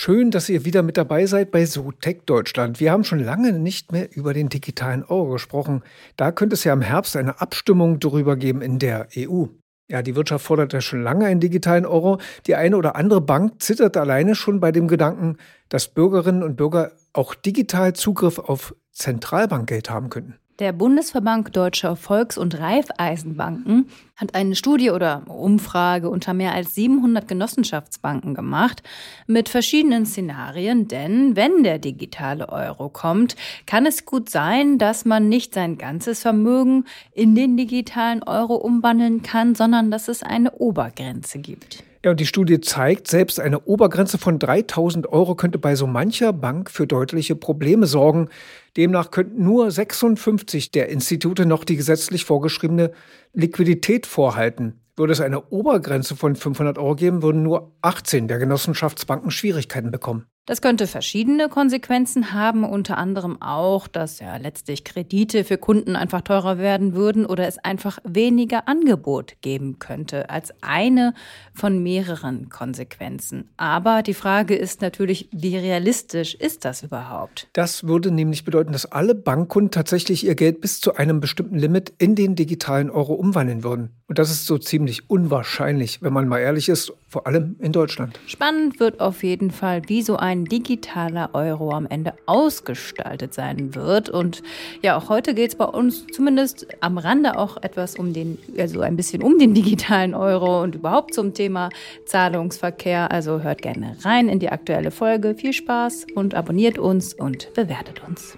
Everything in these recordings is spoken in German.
Schön, dass ihr wieder mit dabei seid bei SoTech Deutschland. Wir haben schon lange nicht mehr über den digitalen Euro gesprochen. Da könnte es ja im Herbst eine Abstimmung darüber geben in der EU. Ja, die Wirtschaft fordert ja schon lange einen digitalen Euro. Die eine oder andere Bank zittert alleine schon bei dem Gedanken, dass Bürgerinnen und Bürger auch digital Zugriff auf Zentralbankgeld haben könnten. Der Bundesverband Deutscher Volks- und Raiffeisenbanken hat eine Studie oder Umfrage unter mehr als 700 Genossenschaftsbanken gemacht mit verschiedenen Szenarien, denn wenn der digitale Euro kommt, kann es gut sein, dass man nicht sein ganzes Vermögen in den digitalen Euro umwandeln kann, sondern dass es eine Obergrenze gibt. Ja, und die Studie zeigt, selbst eine Obergrenze von 3000 Euro könnte bei so mancher Bank für deutliche Probleme sorgen. Demnach könnten nur 56 der Institute noch die gesetzlich vorgeschriebene Liquidität vorhalten. Würde es eine Obergrenze von 500 Euro geben, würden nur 18 der Genossenschaftsbanken Schwierigkeiten bekommen. Das könnte verschiedene Konsequenzen haben, unter anderem auch, dass ja letztlich Kredite für Kunden einfach teurer werden würden oder es einfach weniger Angebot geben könnte als eine von mehreren Konsequenzen. Aber die Frage ist natürlich, wie realistisch ist das überhaupt? Das würde nämlich bedeuten, dass alle Bankkunden tatsächlich ihr Geld bis zu einem bestimmten Limit in den digitalen Euro umwandeln würden. Und das ist so ziemlich unwahrscheinlich, wenn man mal ehrlich ist, vor allem in Deutschland. Spannend wird auf jeden Fall, wie so ein digitaler Euro am Ende ausgestaltet sein wird. Und ja, auch heute geht es bei uns zumindest am Rande auch etwas um den, also ein bisschen um den digitalen Euro und überhaupt zum Thema Zahlungsverkehr. Also hört gerne rein in die aktuelle Folge. Viel Spaß und abonniert uns und bewertet uns.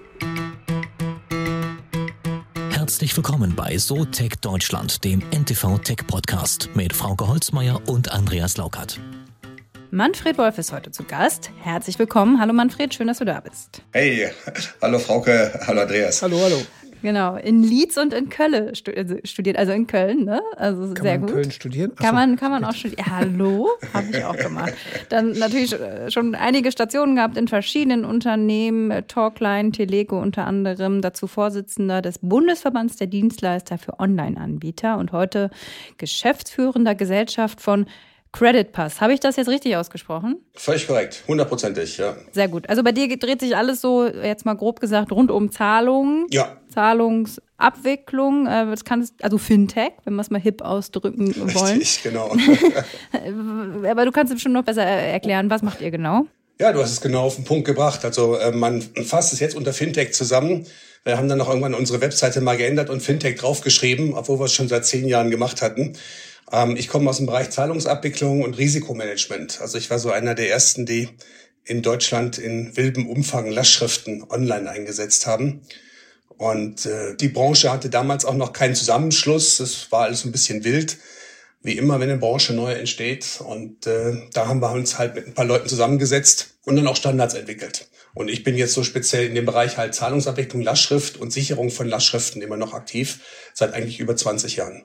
Herzlich willkommen bei SoTech Deutschland, dem NTV Tech Podcast mit Frauke Holzmeier und Andreas Laukert. Manfred Wolf ist heute zu Gast. Herzlich willkommen. Hallo Manfred, schön, dass du da bist. Hey, hallo Frauke, hallo Andreas. Hallo, hallo. Genau, in Leeds und in Köln also studiert, also in Köln, ne? Also kann sehr man gut. in Köln studieren? Kann man, kann man auch studieren. Ja, hallo, habe ich auch gemacht. Dann natürlich schon einige Stationen gehabt in verschiedenen Unternehmen, Talkline, Teleco unter anderem, dazu Vorsitzender des Bundesverbands der Dienstleister für Online-Anbieter und heute geschäftsführender Gesellschaft von Credit Pass. Habe ich das jetzt richtig ausgesprochen? Völlig korrekt, hundertprozentig, ja. Sehr gut. Also bei dir dreht sich alles so, jetzt mal grob gesagt, rund um Zahlungen. Ja. Zahlungsabwicklung, äh, das kann es, also Fintech, wenn wir es mal hip ausdrücken wollen. Richtig, genau. Aber du kannst es bestimmt noch besser erklären, was macht ihr genau? Ja, du hast es genau auf den Punkt gebracht. Also äh, man fasst es jetzt unter Fintech zusammen. Wir haben dann noch irgendwann unsere Webseite mal geändert und Fintech draufgeschrieben, obwohl wir es schon seit zehn Jahren gemacht hatten. Ähm, ich komme aus dem Bereich Zahlungsabwicklung und Risikomanagement. Also ich war so einer der ersten, die in Deutschland in wildem Umfang Lastschriften online eingesetzt haben. Und äh, die Branche hatte damals auch noch keinen Zusammenschluss. Es war alles ein bisschen wild, wie immer, wenn eine Branche neu entsteht. Und äh, da haben wir uns halt mit ein paar Leuten zusammengesetzt und dann auch Standards entwickelt. Und ich bin jetzt so speziell in dem Bereich halt Zahlungsabwicklung, Lastschrift und Sicherung von Lastschriften immer noch aktiv, seit eigentlich über 20 Jahren.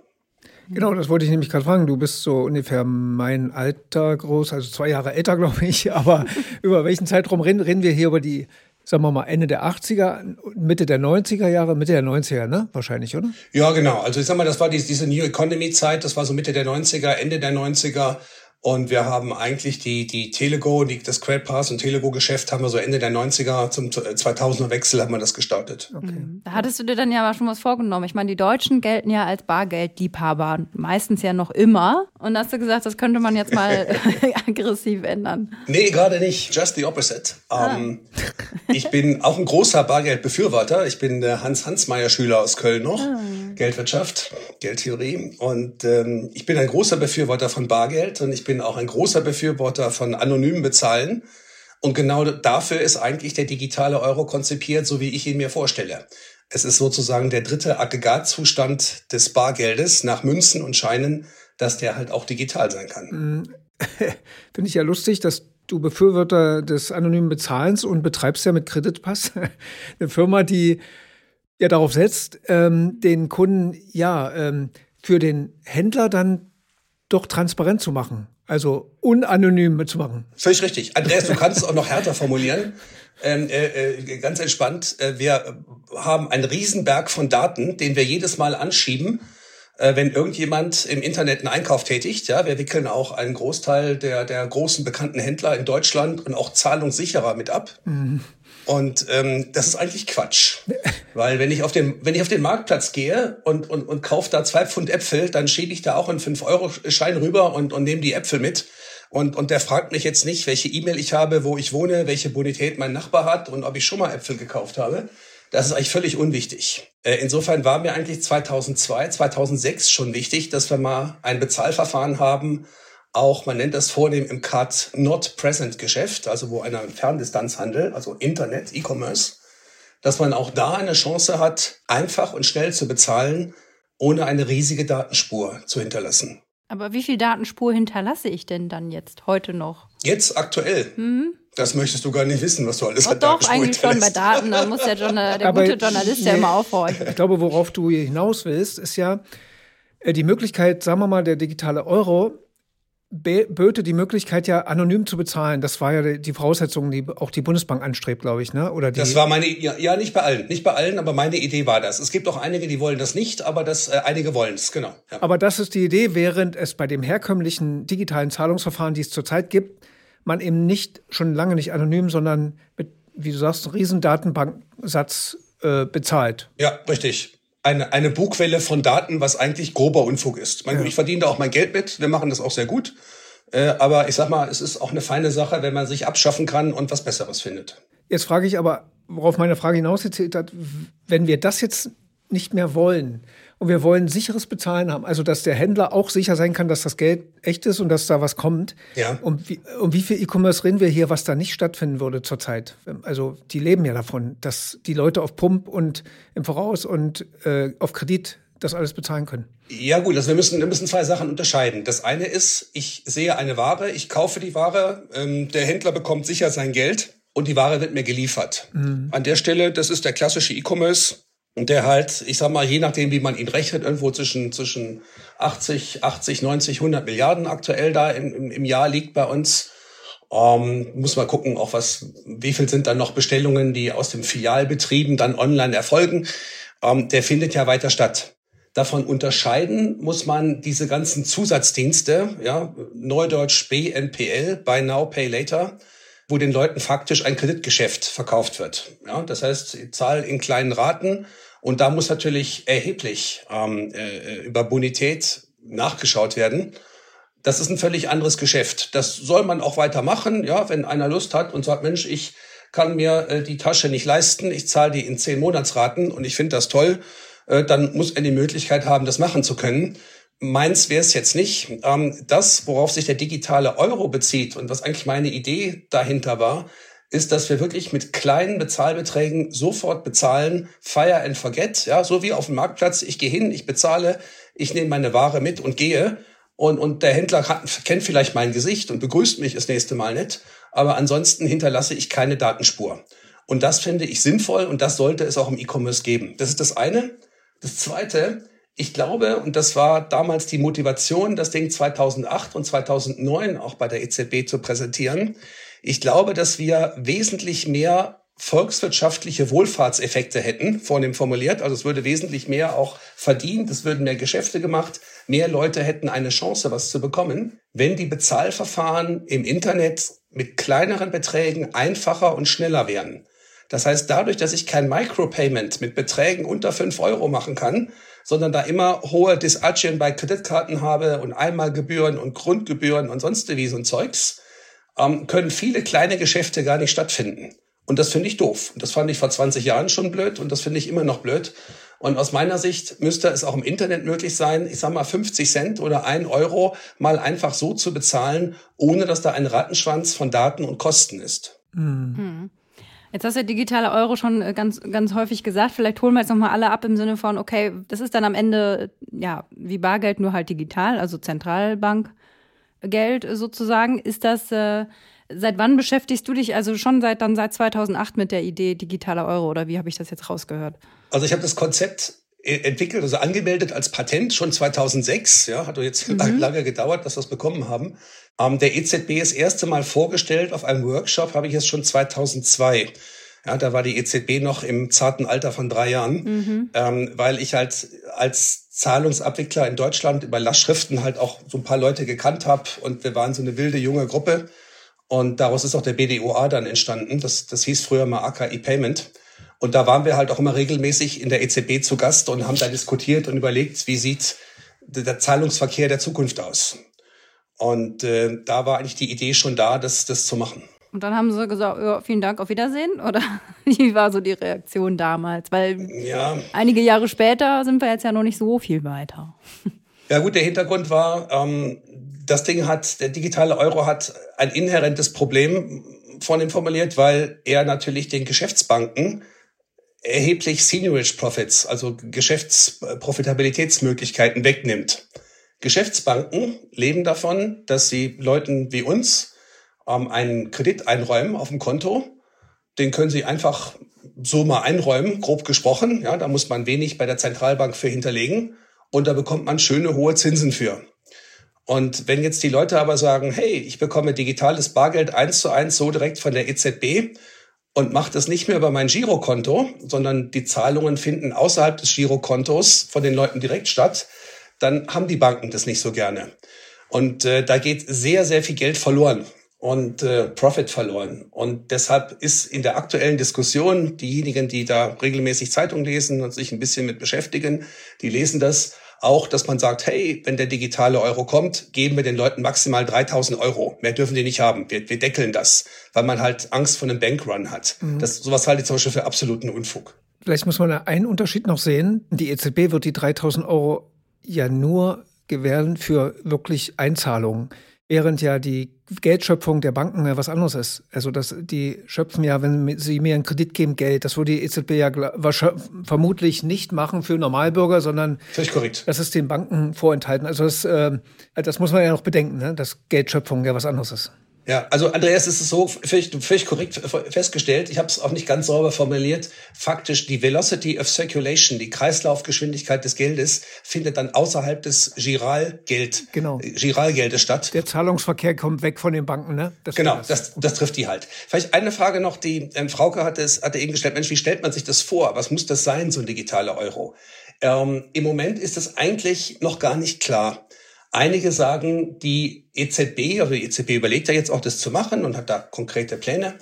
Genau, das wollte ich nämlich gerade fragen. Du bist so ungefähr mein Alter groß, also zwei Jahre älter, glaube ich. Aber über welchen Zeitraum reden, reden wir hier über die, sagen wir mal, Ende der 80er, Mitte der 90er Jahre, Mitte der 90er, ne? Wahrscheinlich, oder? Ja, genau. Also ich sag mal, das war diese New Economy Zeit, das war so Mitte der 90er, Ende der 90er. Und wir haben eigentlich die, die Telego, die, das Credit Pass und Telego-Geschäft haben wir so Ende der 90er zum 2000er Wechsel haben wir das gestartet. Okay. Da hattest du dir dann ja aber schon was vorgenommen. Ich meine, die Deutschen gelten ja als Bargeldliebhaber, meistens ja noch immer. Und hast du gesagt, das könnte man jetzt mal aggressiv ändern? Nee, gerade nicht. Just the opposite. Ah. Ähm, ich bin auch ein großer Bargeldbefürworter. Ich bin der Hans-Hansmeier-Schüler aus Köln noch. Ah. Geldwirtschaft, Geldtheorie. Und ähm, ich bin ein großer Befürworter von Bargeld und ich bin auch ein großer Befürworter von anonymen Bezahlen. Und genau dafür ist eigentlich der digitale Euro konzipiert, so wie ich ihn mir vorstelle. Es ist sozusagen der dritte Aggregatzustand des Bargeldes nach Münzen und Scheinen, dass der halt auch digital sein kann. Finde ich ja lustig, dass du Befürworter des anonymen Bezahlens und betreibst ja mit Kreditpass eine Firma, die ja darauf setzt, ähm, den Kunden ja ähm, für den Händler dann doch transparent zu machen. Also unanonym zu machen. Völlig richtig. Andreas, du kannst es auch noch härter formulieren. Ähm, äh, äh, ganz entspannt. Äh, wir haben einen Riesenberg von Daten, den wir jedes Mal anschieben äh, wenn irgendjemand im Internet einen Einkauf tätigt. Ja, wir wickeln auch einen Großteil der, der großen bekannten Händler in Deutschland und auch zahlungssicherer mit ab. Mhm. Und ähm, das ist eigentlich Quatsch. Weil wenn ich auf den, wenn ich auf den Marktplatz gehe und, und, und kaufe da zwei Pfund Äpfel, dann schiebe ich da auch einen 5-Euro-Schein rüber und, und nehme die Äpfel mit. Und, und der fragt mich jetzt nicht, welche E-Mail ich habe, wo ich wohne, welche Bonität mein Nachbar hat und ob ich schon mal Äpfel gekauft habe. Das ist eigentlich völlig unwichtig. Äh, insofern war mir eigentlich 2002, 2006 schon wichtig, dass wir mal ein Bezahlverfahren haben, auch, man nennt das vornehm im Card Not Present Geschäft, also wo einer Ferndistanzhandel, also Internet, E-Commerce, dass man auch da eine Chance hat, einfach und schnell zu bezahlen, ohne eine riesige Datenspur zu hinterlassen. Aber wie viel Datenspur hinterlasse ich denn dann jetzt heute noch? Jetzt aktuell. Mhm. Das möchtest du gar nicht wissen, was du alles oh, an Doch, eigentlich schon bei Daten. Da muss der, Journal, der gute Journalist ja immer aufhorchen. Ich glaube, worauf du hinaus willst, ist ja äh, die Möglichkeit, sagen wir mal, der digitale Euro böte die Möglichkeit ja anonym zu bezahlen. Das war ja die Voraussetzung, die auch die Bundesbank anstrebt, glaube ich, ne? Oder die das war meine ja, ja nicht bei allen, nicht bei allen, aber meine Idee war das. Es gibt auch einige, die wollen das nicht, aber das äh, einige wollen es, genau. Ja. Aber das ist die Idee, während es bei dem herkömmlichen digitalen Zahlungsverfahren, die es zurzeit gibt, man eben nicht schon lange nicht anonym, sondern mit, wie du sagst, einen riesen Datenbanksatz äh, bezahlt. Ja, richtig eine, eine Bugwelle von Daten, was eigentlich grober Unfug ist. Mein, ja. Ich verdiene da auch mein Geld mit, wir machen das auch sehr gut. Äh, aber ich sag mal, es ist auch eine feine Sache, wenn man sich abschaffen kann und was Besseres findet. Jetzt frage ich aber, worauf meine Frage hinausgezählt hat, wenn wir das jetzt nicht mehr wollen, und wir wollen sicheres Bezahlen haben. Also, dass der Händler auch sicher sein kann, dass das Geld echt ist und dass da was kommt. Ja. Und wie, um wie viel E-Commerce reden wir hier, was da nicht stattfinden würde zurzeit? Also, die leben ja davon, dass die Leute auf Pump und im Voraus und äh, auf Kredit das alles bezahlen können. Ja gut, also wir müssen, wir müssen zwei Sachen unterscheiden. Das eine ist, ich sehe eine Ware, ich kaufe die Ware, ähm, der Händler bekommt sicher sein Geld und die Ware wird mir geliefert. Mhm. An der Stelle, das ist der klassische E-Commerce, und der halt, ich sag mal, je nachdem, wie man ihn rechnet, irgendwo zwischen, zwischen 80, 80, 90, 100 Milliarden aktuell da im, im Jahr liegt bei uns. Ähm, muss man gucken, auch was, wie viel sind dann noch Bestellungen, die aus dem Filialbetrieben dann online erfolgen. Ähm, der findet ja weiter statt. Davon unterscheiden muss man diese ganzen Zusatzdienste, ja, Neudeutsch BNPL, Buy Now, Pay Later, wo den Leuten faktisch ein Kreditgeschäft verkauft wird. Ja, das heißt, sie zahlen in kleinen Raten und da muss natürlich erheblich ähm, äh, über Bonität nachgeschaut werden. Das ist ein völlig anderes Geschäft. Das soll man auch weitermachen, ja, wenn einer Lust hat und sagt, Mensch, ich kann mir äh, die Tasche nicht leisten, ich zahle die in zehn Monatsraten und ich finde das toll, äh, dann muss er die Möglichkeit haben, das machen zu können. Meins wäre es jetzt nicht. Ähm, das, worauf sich der digitale Euro bezieht und was eigentlich meine Idee dahinter war, ist, dass wir wirklich mit kleinen Bezahlbeträgen sofort bezahlen, fire and forget, ja, so wie auf dem Marktplatz. Ich gehe hin, ich bezahle, ich nehme meine Ware mit und gehe. Und, und der Händler hat, kennt vielleicht mein Gesicht und begrüßt mich das nächste Mal nicht. Aber ansonsten hinterlasse ich keine Datenspur. Und das finde ich sinnvoll und das sollte es auch im E-Commerce geben. Das ist das eine. Das zweite, ich glaube, und das war damals die Motivation, das Ding 2008 und 2009 auch bei der EZB zu präsentieren, ich glaube, dass wir wesentlich mehr volkswirtschaftliche Wohlfahrtseffekte hätten, vornehm formuliert. Also es würde wesentlich mehr auch verdient, es würden mehr Geschäfte gemacht, mehr Leute hätten eine Chance, was zu bekommen, wenn die Bezahlverfahren im Internet mit kleineren Beträgen einfacher und schneller wären. Das heißt, dadurch, dass ich kein Micropayment mit Beträgen unter fünf Euro machen kann, sondern da immer hohe Disagien bei Kreditkarten habe und Einmalgebühren und Grundgebühren und sonst wie so ein Zeugs, ähm, können viele kleine Geschäfte gar nicht stattfinden. Und das finde ich doof. Und das fand ich vor 20 Jahren schon blöd und das finde ich immer noch blöd. Und aus meiner Sicht müsste es auch im Internet möglich sein, ich sag mal 50 Cent oder ein Euro mal einfach so zu bezahlen, ohne dass da ein Rattenschwanz von Daten und Kosten ist. Mhm. Jetzt hast du ja digitale Euro schon äh, ganz, ganz häufig gesagt. Vielleicht holen wir jetzt nochmal alle ab im Sinne von, okay, das ist dann am Ende, ja, wie Bargeld nur halt digital, also Zentralbank. Geld sozusagen. Ist das, äh, seit wann beschäftigst du dich, also schon seit dann seit 2008 mit der Idee digitaler Euro oder wie habe ich das jetzt rausgehört? Also ich habe das Konzept entwickelt, also angemeldet als Patent schon 2006. Ja, hat doch jetzt mhm. lange gedauert, dass wir es bekommen haben. Ähm, der EZB das erste Mal vorgestellt auf einem Workshop habe ich es schon 2002. Ja, da war die EZB noch im zarten Alter von drei Jahren, mhm. ähm, weil ich halt als Zahlungsabwickler in Deutschland über Lastschriften halt auch so ein paar Leute gekannt habe und wir waren so eine wilde junge Gruppe und daraus ist auch der BDOA dann entstanden. Das, das hieß früher mal AKI Payment. Und da waren wir halt auch immer regelmäßig in der EZB zu Gast und haben da diskutiert und überlegt, wie sieht der Zahlungsverkehr der Zukunft aus. Und äh, da war eigentlich die Idee schon da, das, das zu machen. Und dann haben sie gesagt, ja, vielen Dank, auf Wiedersehen? Oder wie war so die Reaktion damals? Weil ja. einige Jahre später sind wir jetzt ja noch nicht so viel weiter. Ja gut, der Hintergrund war, ähm, das Ding hat, der digitale Euro hat ein inhärentes Problem von ihm formuliert, weil er natürlich den Geschäftsbanken erheblich Seniorage Profits, also Geschäftsprofitabilitätsmöglichkeiten wegnimmt. Geschäftsbanken leben davon, dass sie Leuten wie uns ähm, einen Kredit einräumen auf dem Konto. Den können sie einfach so mal einräumen, grob gesprochen. Ja, da muss man wenig bei der Zentralbank für hinterlegen und da bekommt man schöne hohe Zinsen für. Und wenn jetzt die Leute aber sagen, hey, ich bekomme digitales Bargeld eins zu eins so direkt von der EZB und mache das nicht mehr über mein Girokonto, sondern die Zahlungen finden außerhalb des Girokontos von den Leuten direkt statt, dann haben die Banken das nicht so gerne. Und äh, da geht sehr, sehr viel Geld verloren und äh, Profit verloren. Und deshalb ist in der aktuellen Diskussion diejenigen, die da regelmäßig Zeitung lesen und sich ein bisschen mit beschäftigen, die lesen das auch, dass man sagt, hey, wenn der digitale Euro kommt, geben wir den Leuten maximal 3000 Euro. Mehr dürfen die nicht haben. Wir, wir deckeln das, weil man halt Angst vor einem Bankrun hat. Mhm. Das, sowas halte ich zum Beispiel für absoluten Unfug. Vielleicht muss man einen Unterschied noch sehen. Die EZB wird die 3000 Euro ja nur gewähren für wirklich Einzahlungen. Während ja die Geldschöpfung der Banken ja was anderes ist. Also dass die schöpfen ja, wenn sie mir einen Kredit geben, Geld. Das würde die EZB ja vermutlich nicht machen für Normalbürger, sondern Völlig korrekt. das ist den Banken vorenthalten. Also das, äh, das muss man ja noch bedenken, ne? dass Geldschöpfung ja was anderes ist. Ja, also Andreas, ist es so völlig, völlig korrekt festgestellt. Ich habe es auch nicht ganz sauber formuliert. Faktisch die Velocity of Circulation, die Kreislaufgeschwindigkeit des Geldes, findet dann außerhalb des Giralgeld, genau. Giralgeldes statt. Der Zahlungsverkehr kommt weg von den Banken, ne? Das genau, das, das trifft die halt. Vielleicht eine Frage noch, die ähm, Frauke hatte es hatte eben gestellt. Mensch, wie stellt man sich das vor? Was muss das sein, so ein digitaler Euro? Ähm, Im Moment ist es eigentlich noch gar nicht klar. Einige sagen, die EZB, also die EZB überlegt ja jetzt auch das zu machen und hat da konkrete Pläne.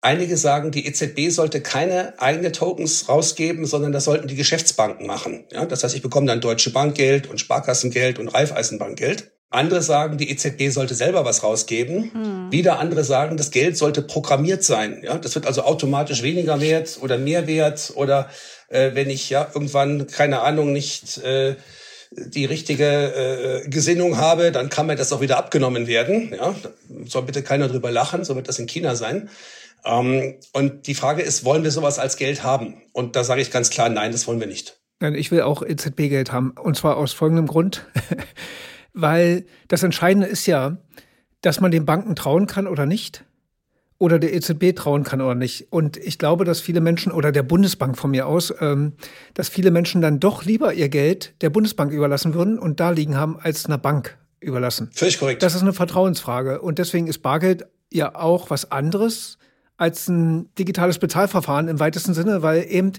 Einige sagen, die EZB sollte keine eigene Tokens rausgeben, sondern das sollten die Geschäftsbanken machen. Ja, das heißt, ich bekomme dann Deutsche Bankgeld und Sparkassengeld und Raiffeisenbankgeld. Andere sagen, die EZB sollte selber was rausgeben. Hm. Wieder andere sagen, das Geld sollte programmiert sein. Ja, das wird also automatisch weniger wert oder mehr wert oder äh, wenn ich ja irgendwann keine Ahnung nicht äh, die richtige äh, Gesinnung habe, dann kann mir das auch wieder abgenommen werden. Ja, soll bitte keiner drüber lachen, so wird das in China sein. Ähm, und die Frage ist, wollen wir sowas als Geld haben? Und da sage ich ganz klar, nein, das wollen wir nicht. Ich will auch EZB-Geld haben. Und zwar aus folgendem Grund. Weil das Entscheidende ist ja, dass man den Banken trauen kann oder nicht oder der EZB trauen kann oder nicht. Und ich glaube, dass viele Menschen oder der Bundesbank von mir aus, ähm, dass viele Menschen dann doch lieber ihr Geld der Bundesbank überlassen würden und da liegen haben, als einer Bank überlassen. Völlig korrekt. Das ist eine Vertrauensfrage. Und deswegen ist Bargeld ja auch was anderes als ein digitales Bezahlverfahren im weitesten Sinne, weil eben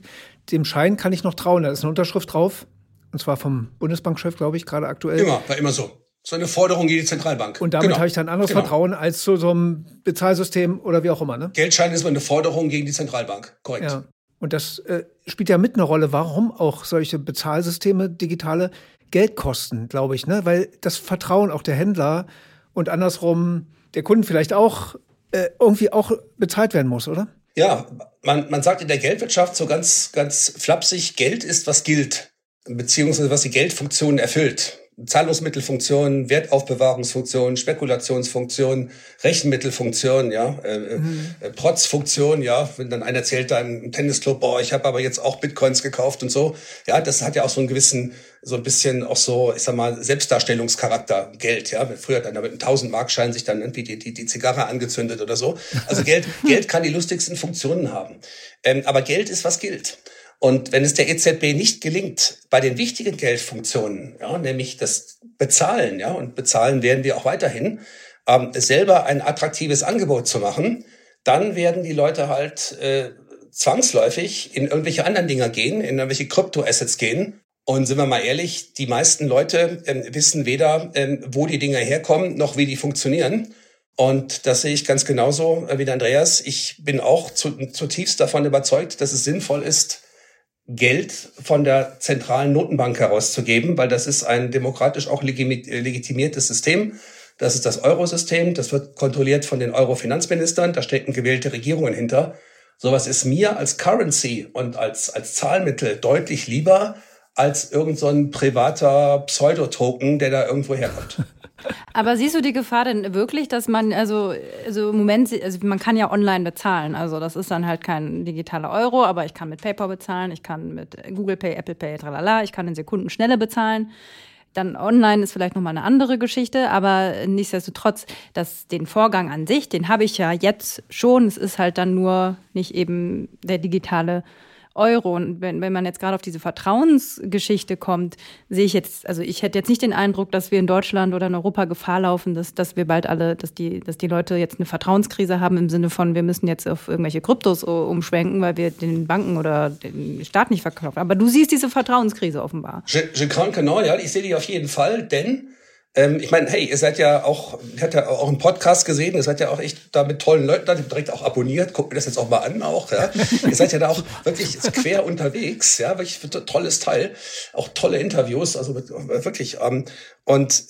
dem Schein kann ich noch trauen. Da ist eine Unterschrift drauf. Und zwar vom Bundesbankchef, glaube ich, gerade aktuell. Immer, war immer so so eine Forderung gegen die Zentralbank. Und damit genau. habe ich dann anderes genau. Vertrauen als zu so einem Bezahlsystem oder wie auch immer. Ne? Geldschein ist immer eine Forderung gegen die Zentralbank. Korrekt. Ja. Und das äh, spielt ja mit eine Rolle, warum auch solche Bezahlsysteme, digitale, Geld kosten, glaube ich. Ne? Weil das Vertrauen auch der Händler und andersrum der Kunden vielleicht auch äh, irgendwie auch bezahlt werden muss, oder? Ja, man, man sagt in der Geldwirtschaft so ganz, ganz flapsig, Geld ist, was gilt, beziehungsweise was die Geldfunktion erfüllt. Zahlungsmittelfunktionen, Wertaufbewahrungsfunktionen, Spekulationsfunktionen, Rechenmittelfunktionen, ja, äh, äh mhm. äh, Protzfunktionen, ja, wenn dann einer erzählt da im Tennisclub, boah, ich habe aber jetzt auch Bitcoins gekauft und so, ja, das hat ja auch so einen gewissen, so ein bisschen auch so, ich sag mal, Selbstdarstellungscharakter, Geld, ja, früher hat einer mit einem 1000 Markschein sich dann irgendwie die, die, die Zigarre angezündet oder so, also Geld, Geld kann die lustigsten Funktionen haben, ähm, aber Geld ist, was gilt. Und wenn es der EZB nicht gelingt, bei den wichtigen Geldfunktionen, ja, nämlich das Bezahlen, ja, und bezahlen werden wir auch weiterhin, ähm, selber ein attraktives Angebot zu machen, dann werden die Leute halt äh, zwangsläufig in irgendwelche anderen Dinger gehen, in irgendwelche Kryptoassets gehen Und sind wir mal ehrlich, die meisten Leute ähm, wissen weder, ähm, wo die Dinger herkommen, noch wie die funktionieren. Und das sehe ich ganz genauso äh, wie der Andreas. Ich bin auch zu, zutiefst davon überzeugt, dass es sinnvoll ist, Geld von der zentralen Notenbank herauszugeben, weil das ist ein demokratisch auch legitimiertes System. Das ist das Eurosystem. Das wird kontrolliert von den Euro-Finanzministern. Da stecken gewählte Regierungen hinter. Sowas ist mir als Currency und als, als Zahlmittel deutlich lieber als irgendein so privater Pseudotoken, der da irgendwo herkommt. Aber siehst du die Gefahr denn wirklich, dass man, also, also im Moment, also man kann ja online bezahlen. Also das ist dann halt kein digitaler Euro, aber ich kann mit PayPal bezahlen, ich kann mit Google Pay, Apple Pay, tralala, ich kann in Sekunden schneller bezahlen. Dann online ist vielleicht nochmal eine andere Geschichte, aber nichtsdestotrotz, dass den Vorgang an sich, den habe ich ja jetzt schon. Es ist halt dann nur nicht eben der digitale Euro. Und wenn, wenn man jetzt gerade auf diese Vertrauensgeschichte kommt, sehe ich jetzt, also ich hätte jetzt nicht den Eindruck, dass wir in Deutschland oder in Europa Gefahr laufen, dass, dass wir bald alle, dass die, dass die Leute jetzt eine Vertrauenskrise haben im Sinne von, wir müssen jetzt auf irgendwelche Kryptos umschwenken, weil wir den Banken oder den Staat nicht verkaufen. Aber du siehst diese Vertrauenskrise offenbar. Je, je crains que ja, ich sehe die auf jeden Fall, denn ähm, ich meine, hey, ihr seid ja auch, ich hatte ja auch einen Podcast gesehen, ihr seid ja auch echt da mit tollen Leuten da, direkt auch abonniert, guckt mir das jetzt auch mal an auch, ja. ihr seid ja da auch wirklich quer unterwegs, ja, wirklich tolles Teil, auch tolle Interviews, also wirklich, ähm, und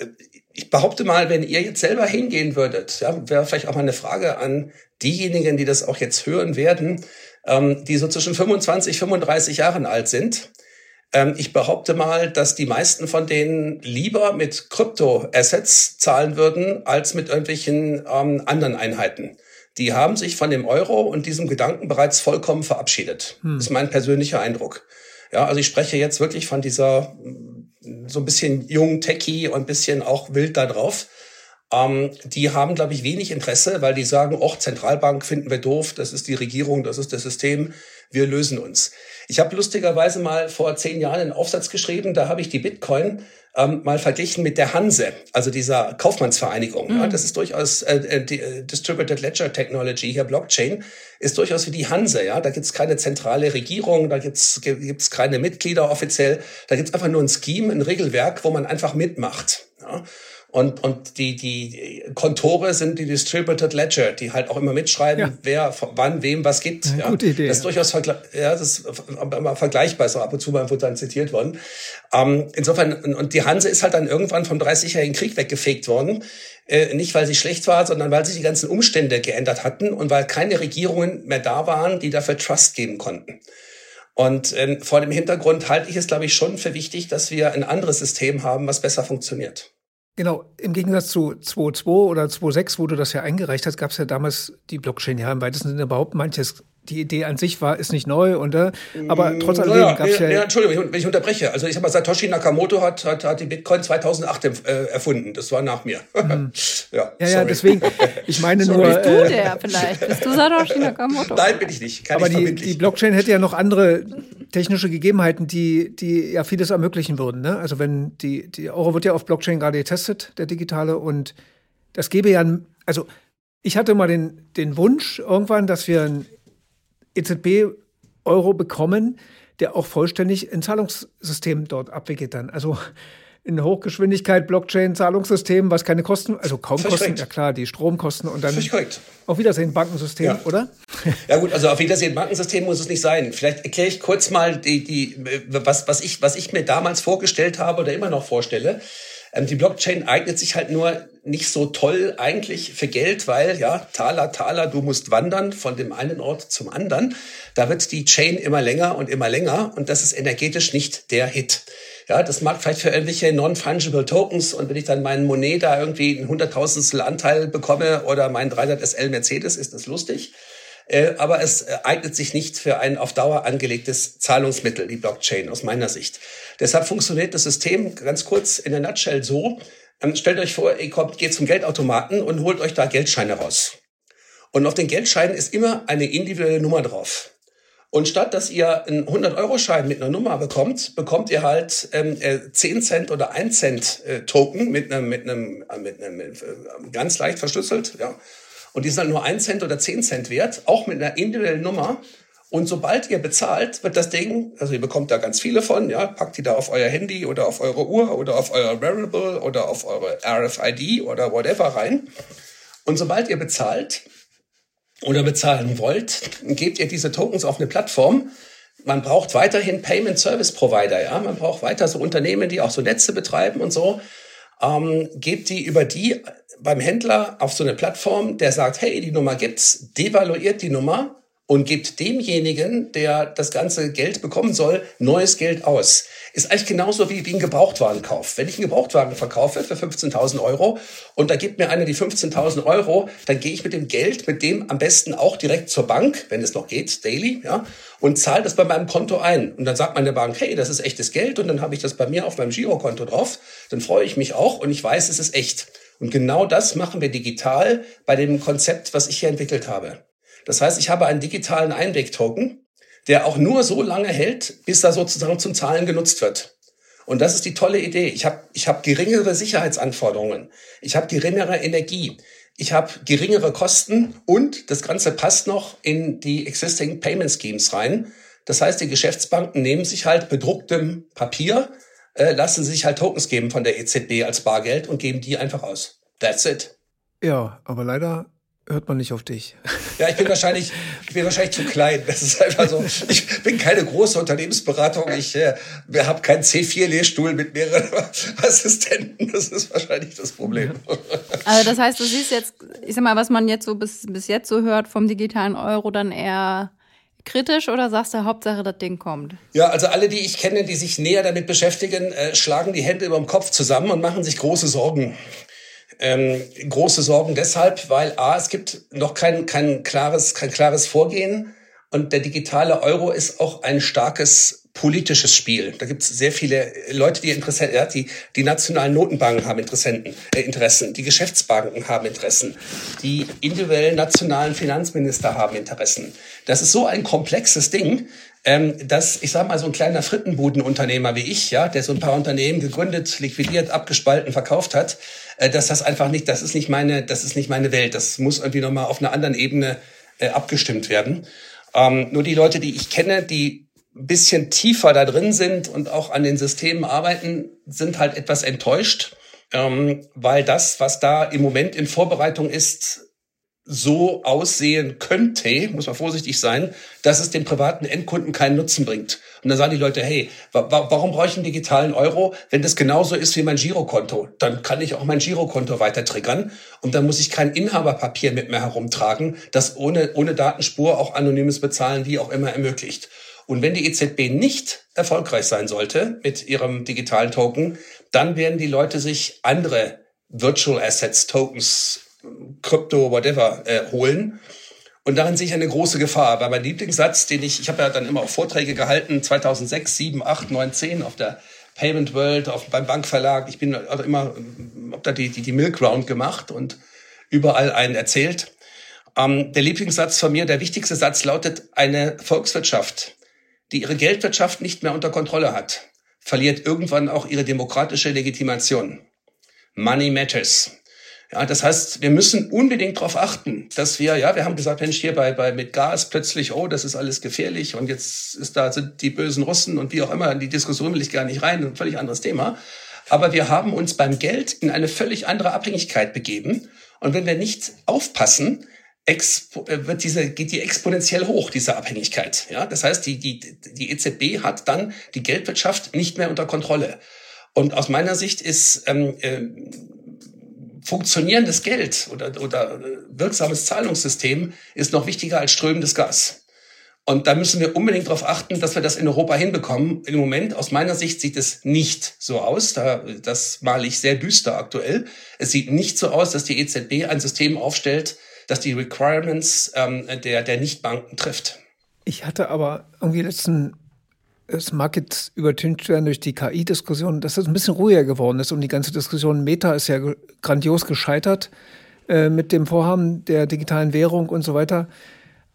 ich behaupte mal, wenn ihr jetzt selber hingehen würdet, ja, wäre vielleicht auch mal eine Frage an diejenigen, die das auch jetzt hören werden, ähm, die so zwischen 25, 35 Jahren alt sind, ich behaupte mal, dass die meisten von denen lieber mit Krypto-Assets zahlen würden, als mit irgendwelchen ähm, anderen Einheiten. Die haben sich von dem Euro und diesem Gedanken bereits vollkommen verabschiedet. Hm. Das ist mein persönlicher Eindruck. Ja, also ich spreche jetzt wirklich von dieser so ein bisschen jungen Techie und ein bisschen auch wild da drauf. Ähm, die haben, glaube ich, wenig Interesse, weil die sagen, oh, Zentralbank finden wir doof, das ist die Regierung, das ist das System, wir lösen uns. Ich habe lustigerweise mal vor zehn Jahren einen Aufsatz geschrieben, da habe ich die Bitcoin ähm, mal verglichen mit der Hanse, also dieser Kaufmannsvereinigung. Mhm. Ja, das ist durchaus äh, äh, die, äh, Distributed Ledger Technology, hier Blockchain, ist durchaus wie die Hanse. Ja, da gibt's keine zentrale Regierung, da gibt's gibt's keine Mitglieder offiziell, da gibt's einfach nur ein Scheme, ein Regelwerk, wo man einfach mitmacht. Ja. Und, und die, die Kontore sind die Distributed Ledger, die halt auch immer mitschreiben, ja. wer wann wem was gibt. Ja, gute Idee. Das ist durchaus vergle ja, das ist immer vergleichbar, auch ab und zu mal wurde dann zitiert worden. Ähm, insofern, und die Hanse ist halt dann irgendwann vom 30-jährigen Krieg weggefegt worden. Äh, nicht, weil sie schlecht war, sondern weil sich die ganzen Umstände geändert hatten und weil keine Regierungen mehr da waren, die dafür Trust geben konnten. Und ähm, vor dem Hintergrund halte ich es, glaube ich, schon für wichtig, dass wir ein anderes System haben, was besser funktioniert. Genau, im Gegensatz zu 2.2 oder 2.6, wo du das ja eingereicht hast, gab es ja damals die Blockchain ja im weitesten Sinne überhaupt manches die Idee an sich war, ist nicht neu, und, äh, aber mm, trotz alledem naja, gab es ja, ja... Entschuldigung, wenn ich unterbreche. Also ich sag mal, Satoshi Nakamoto hat, hat, hat die Bitcoin 2008 äh, erfunden. Das war nach mir. Mhm. ja, ja, ja, deswegen, ich meine nur... Bist du äh, der vielleicht? Bist du Satoshi Nakamoto? Nein, bin ich nicht. Kann aber ich die, die Blockchain hätte ja noch andere technische Gegebenheiten, die, die ja vieles ermöglichen würden. Ne? Also wenn die, die Euro wird ja auf Blockchain gerade getestet, der digitale, und das gäbe ja, also ich hatte mal den, den Wunsch irgendwann, dass wir ein EZB-Euro bekommen, der auch vollständig ein Zahlungssystem dort abwickelt dann. Also in Hochgeschwindigkeit Blockchain-Zahlungssystem, was keine Kosten, also kaum Völlig Kosten, korrekt. ja klar, die Stromkosten und dann auf Wiedersehen Bankensystem, ja. oder? Ja gut, also auf Wiedersehen Bankensystem muss es nicht sein. Vielleicht erkläre ich kurz mal die, die, was, was, ich, was ich mir damals vorgestellt habe oder immer noch vorstelle. Ähm, die Blockchain eignet sich halt nur nicht so toll eigentlich für Geld, weil ja, Taler, Taler, du musst wandern von dem einen Ort zum anderen. Da wird die Chain immer länger und immer länger und das ist energetisch nicht der Hit. Ja, das mag vielleicht für irgendwelche non-fungible Tokens und wenn ich dann meinen Monet da irgendwie ein hunderttausendstel Anteil bekomme oder mein 300 SL Mercedes, ist das lustig. Äh, aber es äh, eignet sich nicht für ein auf Dauer angelegtes Zahlungsmittel, die Blockchain, aus meiner Sicht. Deshalb funktioniert das System ganz kurz in der Nutshell so. Ähm, stellt euch vor, ihr kommt, geht zum Geldautomaten und holt euch da Geldscheine raus. Und auf den Geldscheinen ist immer eine individuelle Nummer drauf. Und statt dass ihr einen 100-Euro-Schein mit einer Nummer bekommt, bekommt ihr halt ähm, 10 äh, Cent oder 1 Cent äh, Token mit einem, mit einem, mit einem äh, ganz leicht verschlüsselt, ja. Und die sind halt nur 1 Cent oder 10 Cent wert, auch mit einer individuellen Nummer. Und sobald ihr bezahlt, wird das Ding, also ihr bekommt da ganz viele von, ja, packt die da auf euer Handy oder auf eure Uhr oder auf euer Wearable oder auf eure RFID oder whatever rein. Und sobald ihr bezahlt oder bezahlen wollt, gebt ihr diese Tokens auf eine Plattform. Man braucht weiterhin Payment Service Provider, ja. Man braucht weiter so Unternehmen, die auch so Netze betreiben und so. Ähm, gebt die über die beim Händler auf so eine Plattform, der sagt, hey, die Nummer gibt's, devaluiert die Nummer und gibt demjenigen, der das ganze Geld bekommen soll, neues Geld aus. Ist eigentlich genauso wie, wie ein Gebrauchtwarenkauf. Wenn ich einen Gebrauchtwagen verkaufe für 15.000 Euro und da gibt mir einer die 15.000 Euro, dann gehe ich mit dem Geld, mit dem am besten auch direkt zur Bank, wenn es noch geht, daily, ja, und zahle das bei meinem Konto ein. Und dann sagt meine Bank, hey, das ist echtes Geld und dann habe ich das bei mir auf meinem Girokonto drauf. Dann freue ich mich auch und ich weiß, es ist echt. Und genau das machen wir digital bei dem Konzept, was ich hier entwickelt habe. Das heißt, ich habe einen digitalen Einwegtoken, der auch nur so lange hält, bis er sozusagen zum Zahlen genutzt wird. Und das ist die tolle Idee. Ich habe ich hab geringere Sicherheitsanforderungen. Ich habe geringere Energie. Ich habe geringere Kosten und das Ganze passt noch in die Existing Payment Schemes rein. Das heißt, die Geschäftsbanken nehmen sich halt bedrucktem Papier, äh, lassen sich halt Tokens geben von der EZB als Bargeld und geben die einfach aus. That's it. Ja, aber leider hört man nicht auf dich. Ja, ich bin wahrscheinlich, ich bin wahrscheinlich zu klein. Das ist einfach so. Ich bin keine große Unternehmensberatung. Ich äh, habe keinen C4-Lehrstuhl mit mehreren Assistenten. Das ist wahrscheinlich das Problem. Also das heißt, du siehst jetzt, ich sag mal, was man jetzt so bis, bis jetzt so hört vom digitalen Euro, dann eher kritisch oder sagst du, Hauptsache das Ding kommt? Ja, also alle, die ich kenne, die sich näher damit beschäftigen, äh, schlagen die Hände über dem Kopf zusammen und machen sich große Sorgen. Ähm, große Sorgen deshalb, weil A, es gibt noch kein, kein, klares, kein klares Vorgehen und der digitale Euro ist auch ein starkes politisches Spiel. Da gibt es sehr viele Leute, die Interesse, ja, die, die nationalen Notenbanken haben Interessenten, äh, Interessen, die Geschäftsbanken haben Interessen, die individuellen nationalen Finanzminister haben Interessen. Das ist so ein komplexes Ding, ähm, dass, ich sage mal, so ein kleiner Frittenbudenunternehmer wie ich, ja, der so ein paar Unternehmen gegründet, liquidiert, abgespalten, verkauft hat, äh, dass das einfach nicht, das ist nicht meine, das ist nicht meine Welt. Das muss irgendwie nochmal auf einer anderen Ebene äh, abgestimmt werden. Ähm, nur die Leute, die ich kenne, die ein bisschen tiefer da drin sind und auch an den Systemen arbeiten, sind halt etwas enttäuscht, ähm, weil das, was da im Moment in Vorbereitung ist, so aussehen könnte, muss man vorsichtig sein, dass es dem privaten Endkunden keinen Nutzen bringt. Und dann sagen die Leute, hey, wa warum brauche ich einen digitalen Euro, wenn das genauso ist wie mein Girokonto? Dann kann ich auch mein Girokonto weiter triggern und dann muss ich kein Inhaberpapier mit mir herumtragen, das ohne, ohne Datenspur auch anonymes Bezahlen wie auch immer ermöglicht. Und wenn die EZB nicht erfolgreich sein sollte mit ihrem digitalen Token, dann werden die Leute sich andere Virtual Assets, Tokens, Krypto, whatever, äh, holen. Und darin sehe ich eine große Gefahr. Weil mein Lieblingssatz, den ich, ich habe ja dann immer auch Vorträge gehalten, 2006, 7, 8, 9, 10 auf der Payment World, auf, beim Bankverlag. Ich bin also immer, habe da die, die, die Milk Round gemacht und überall einen erzählt. Ähm, der Lieblingssatz von mir, der wichtigste Satz lautet, eine Volkswirtschaft, die ihre Geldwirtschaft nicht mehr unter Kontrolle hat, verliert irgendwann auch ihre demokratische Legitimation. Money matters. Ja, das heißt, wir müssen unbedingt darauf achten, dass wir, ja, wir haben gesagt, Mensch, hier bei, bei mit Gas plötzlich, oh, das ist alles gefährlich und jetzt ist da sind die bösen Russen und wie auch immer, in die Diskussion will ich gar nicht rein, ein völlig anderes Thema. Aber wir haben uns beim Geld in eine völlig andere Abhängigkeit begeben. Und wenn wir nicht aufpassen, äh, wird diese, geht die exponentiell hoch, diese Abhängigkeit. Ja, das heißt, die, die, die EZB hat dann die Geldwirtschaft nicht mehr unter Kontrolle. Und aus meiner Sicht ist ähm, äh, funktionierendes Geld oder, oder äh, wirksames Zahlungssystem ist noch wichtiger als strömendes Gas. Und da müssen wir unbedingt darauf achten, dass wir das in Europa hinbekommen. Im Moment, aus meiner Sicht, sieht es nicht so aus. Da, das male ich sehr düster aktuell. Es sieht nicht so aus, dass die EZB ein System aufstellt, das die Requirements ähm, der, der Nichtbanken trifft. Ich hatte aber irgendwie letzten es mag jetzt übertüncht werden durch die KI-Diskussion, dass es ein bisschen ruhiger geworden ist und die ganze Diskussion Meta ist ja grandios gescheitert äh, mit dem Vorhaben der digitalen Währung und so weiter.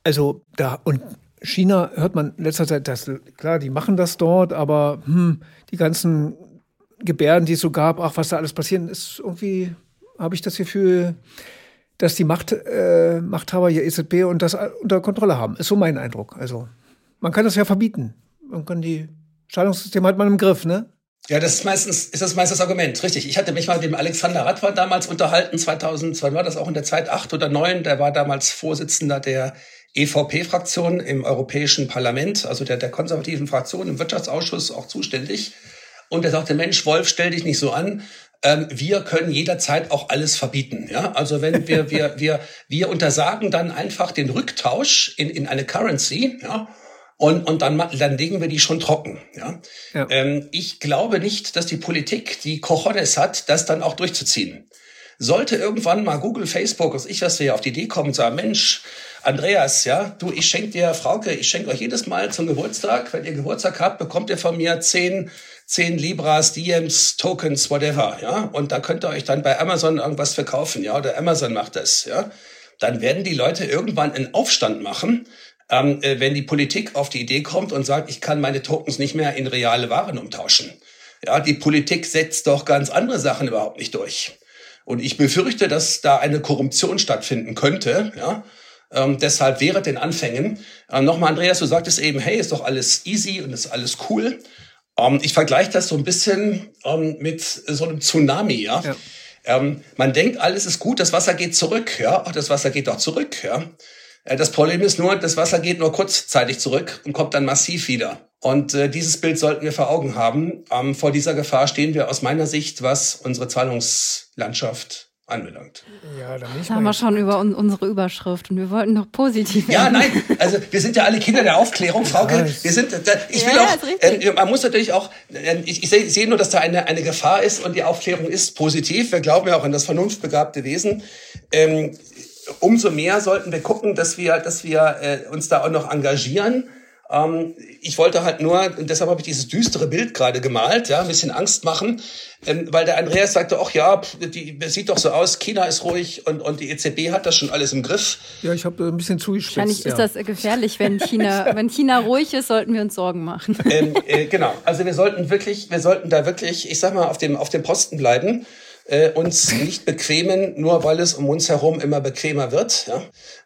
Also da und China hört man in letzter Zeit, dass klar, die machen das dort, aber hm, die ganzen Gebärden, die es so gab, ach, was da alles passiert, ist irgendwie, habe ich das Gefühl, dass die Macht, äh, Machthaber hier EZB und das unter Kontrolle haben. Ist so mein Eindruck. Also Man kann das ja verbieten. Kann die Zahlungssysteme hat man im Griff, ne? Ja, das ist meistens, ist das meistens das Argument, richtig. Ich hatte mich mal mit dem Alexander Radwan damals unterhalten, 2000, wann war das auch in der Zeit, acht oder neun, der war damals Vorsitzender der EVP-Fraktion im Europäischen Parlament, also der, der konservativen Fraktion im Wirtschaftsausschuss auch zuständig. Und er sagte, Mensch, Wolf, stell dich nicht so an. Ähm, wir können jederzeit auch alles verbieten. Ja, also wenn wir, wir, wir, wir untersagen dann einfach den Rücktausch in, in eine Currency, ja, und, und dann, dann legen wir die schon trocken. Ja? ja. Ähm, ich glaube nicht, dass die Politik die Cojones hat, das dann auch durchzuziehen. Sollte irgendwann mal Google, Facebook, was ich was wir auf die Idee kommen und sagen, Mensch, Andreas, ja, du, ich schenke dir, Frauke, ich schenke euch jedes Mal zum Geburtstag, wenn ihr Geburtstag habt, bekommt ihr von mir zehn, zehn Libras, Diems, Tokens, whatever, ja, und da könnt ihr euch dann bei Amazon irgendwas verkaufen, ja, oder Amazon macht das, ja. Dann werden die Leute irgendwann einen Aufstand machen ähm, äh, wenn die Politik auf die Idee kommt und sagt, ich kann meine Tokens nicht mehr in reale Waren umtauschen. Ja, die Politik setzt doch ganz andere Sachen überhaupt nicht durch. Und ich befürchte, dass da eine Korruption stattfinden könnte. Ja, ähm, deshalb wäre den Anfängen. Äh, Nochmal, Andreas, du sagtest eben, hey, ist doch alles easy und ist alles cool. Ähm, ich vergleiche das so ein bisschen ähm, mit so einem Tsunami. Ja. ja. Ähm, man denkt, alles ist gut, das Wasser geht zurück. Ja, Ach, das Wasser geht doch zurück. Ja. Äh, das Problem ist nur, das Wasser geht nur kurzzeitig zurück und kommt dann massiv wieder. Und äh, dieses Bild sollten wir vor Augen haben. Ähm, vor dieser Gefahr stehen wir aus meiner Sicht, was unsere Zahlungslandschaft anbelangt. Ja, da haben wir schon über un unsere Überschrift und wir wollten noch positiv Ja, nein, also wir sind ja alle Kinder der Aufklärung, Frauke. Wir sind, da, ich will ja, auch, äh, man muss natürlich auch, äh, ich, ich sehe seh nur, dass da eine, eine Gefahr ist und die Aufklärung ist positiv. Wir glauben ja auch an das vernunftbegabte Wesen. Ähm, umso mehr sollten wir gucken, dass wir, dass wir äh, uns da auch noch engagieren. Ähm, ich wollte halt nur, und deshalb habe ich dieses düstere Bild gerade gemalt, ja, ein bisschen Angst machen, ähm, weil der Andreas sagte, ach ja, die sieht doch so aus, China ist ruhig und, und die EZB hat das schon alles im Griff. Ja, ich habe ein bisschen zugespitzt. Wahrscheinlich ja. ist das gefährlich, wenn China, wenn China ruhig ist, sollten wir uns Sorgen machen. Ähm, äh, genau, also wir sollten wirklich, wir sollten da wirklich, ich sag mal, auf dem, auf dem Posten bleiben äh, uns nicht bequemen, nur weil es um uns herum immer bequemer wird, ja?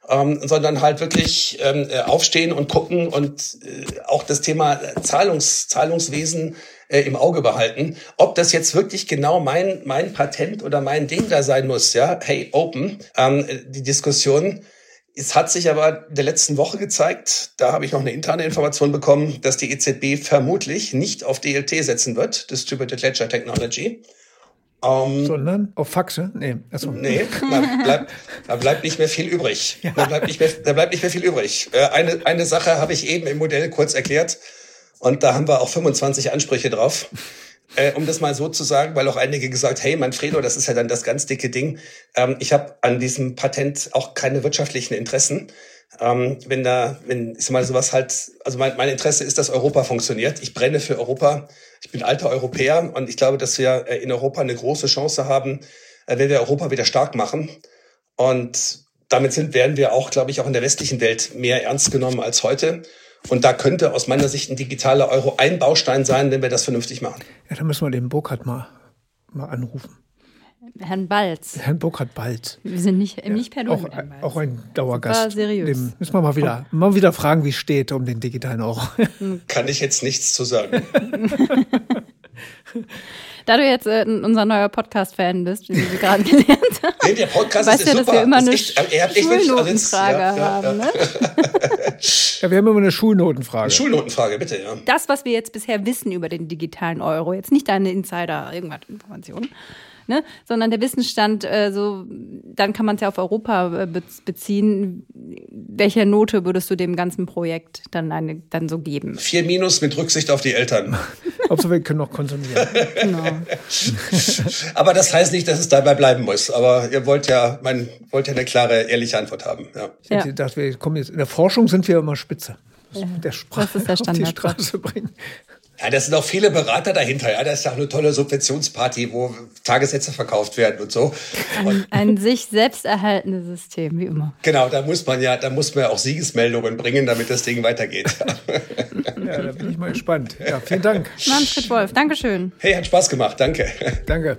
ähm, sondern halt wirklich ähm, äh, aufstehen und gucken und äh, auch das Thema Zahlungs, Zahlungswesen äh, im Auge behalten. Ob das jetzt wirklich genau mein, mein Patent oder mein Ding da sein muss, ja, hey, open, ähm, die Diskussion. Es hat sich aber der letzten Woche gezeigt, da habe ich noch eine interne Information bekommen, dass die EZB vermutlich nicht auf DLT setzen wird, Distributed Ledger Technology, ähm, Sondern auf Faxe? Nee, achso. nee da, bleibt, da bleibt nicht mehr viel übrig. Ja. Da, bleibt nicht mehr, da bleibt nicht mehr viel übrig. Äh, eine, eine Sache habe ich eben im Modell kurz erklärt und da haben wir auch 25 Ansprüche drauf. Äh, um das mal so zu sagen, weil auch einige gesagt, hey Manfredo, das ist ja dann das ganz dicke Ding. Ähm, ich habe an diesem Patent auch keine wirtschaftlichen Interessen. Ähm, wenn da, wenn ich sag mal sowas halt, also mein, mein Interesse ist, dass Europa funktioniert. Ich brenne für Europa. Ich bin alter Europäer und ich glaube, dass wir äh, in Europa eine große Chance haben, äh, wenn wir Europa wieder stark machen. Und damit sind, werden wir auch, glaube ich, auch in der westlichen Welt mehr ernst genommen als heute. Und da könnte aus meiner Sicht ein digitaler Euro ein Baustein sein, wenn wir das vernünftig machen. Ja, dann müssen wir den Burkhardt mal, mal anrufen. Herrn Balz. Herrn Burkhard Balz. Wir sind nicht, ja. nicht per auch. Auch ein Dauergast. Super seriös. Dem müssen wir mal wieder, mal wieder fragen, wie es steht um den digitalen Euro. Kann ich jetzt nichts zu sagen. Da du jetzt äh, unser neuer Podcast-Fan bist, wie wir gerade gelernt haben. Nee, der Podcast weißt ist ja, super. dass wir immer eine echt, Schulnotenfrage ja, ja, haben. Ne? ja, wir haben immer eine Schulnotenfrage. Eine Schulnotenfrage, bitte, ja. Das, was wir jetzt bisher wissen über den digitalen Euro, jetzt nicht deine Insider-Irgendwas-Informationen, ne? sondern der Wissensstand, äh, so, dann kann man es ja auf Europa äh, beziehen. Welche Note würdest du dem ganzen Projekt dann, eine, dann so geben? Vier Minus mit Rücksicht auf die Eltern. Hauptsache, wir können noch konsumieren. genau. Aber das heißt nicht, dass es dabei bleiben muss. Aber ihr wollt ja, mein, wollt ja eine klare, ehrliche Antwort haben. Ja. Ich ja. gedacht, wir kommen jetzt, in der Forschung sind wir immer spitze. Ja. Der Sprache das ist der Standard. auf die Straße bringen. Ja, da sind auch viele Berater dahinter. Ja, das ist ja auch eine tolle Subventionsparty, wo Tagessätze verkauft werden und so. Ein, ein sich selbst erhaltendes System, wie immer. Genau, da muss man ja, da muss man ja auch Siegesmeldungen bringen, damit das Ding weitergeht. ja, da bin ich mal gespannt. Ja, vielen Dank. Manfred Wolf, Dankeschön. Hey, hat Spaß gemacht. Danke. Danke.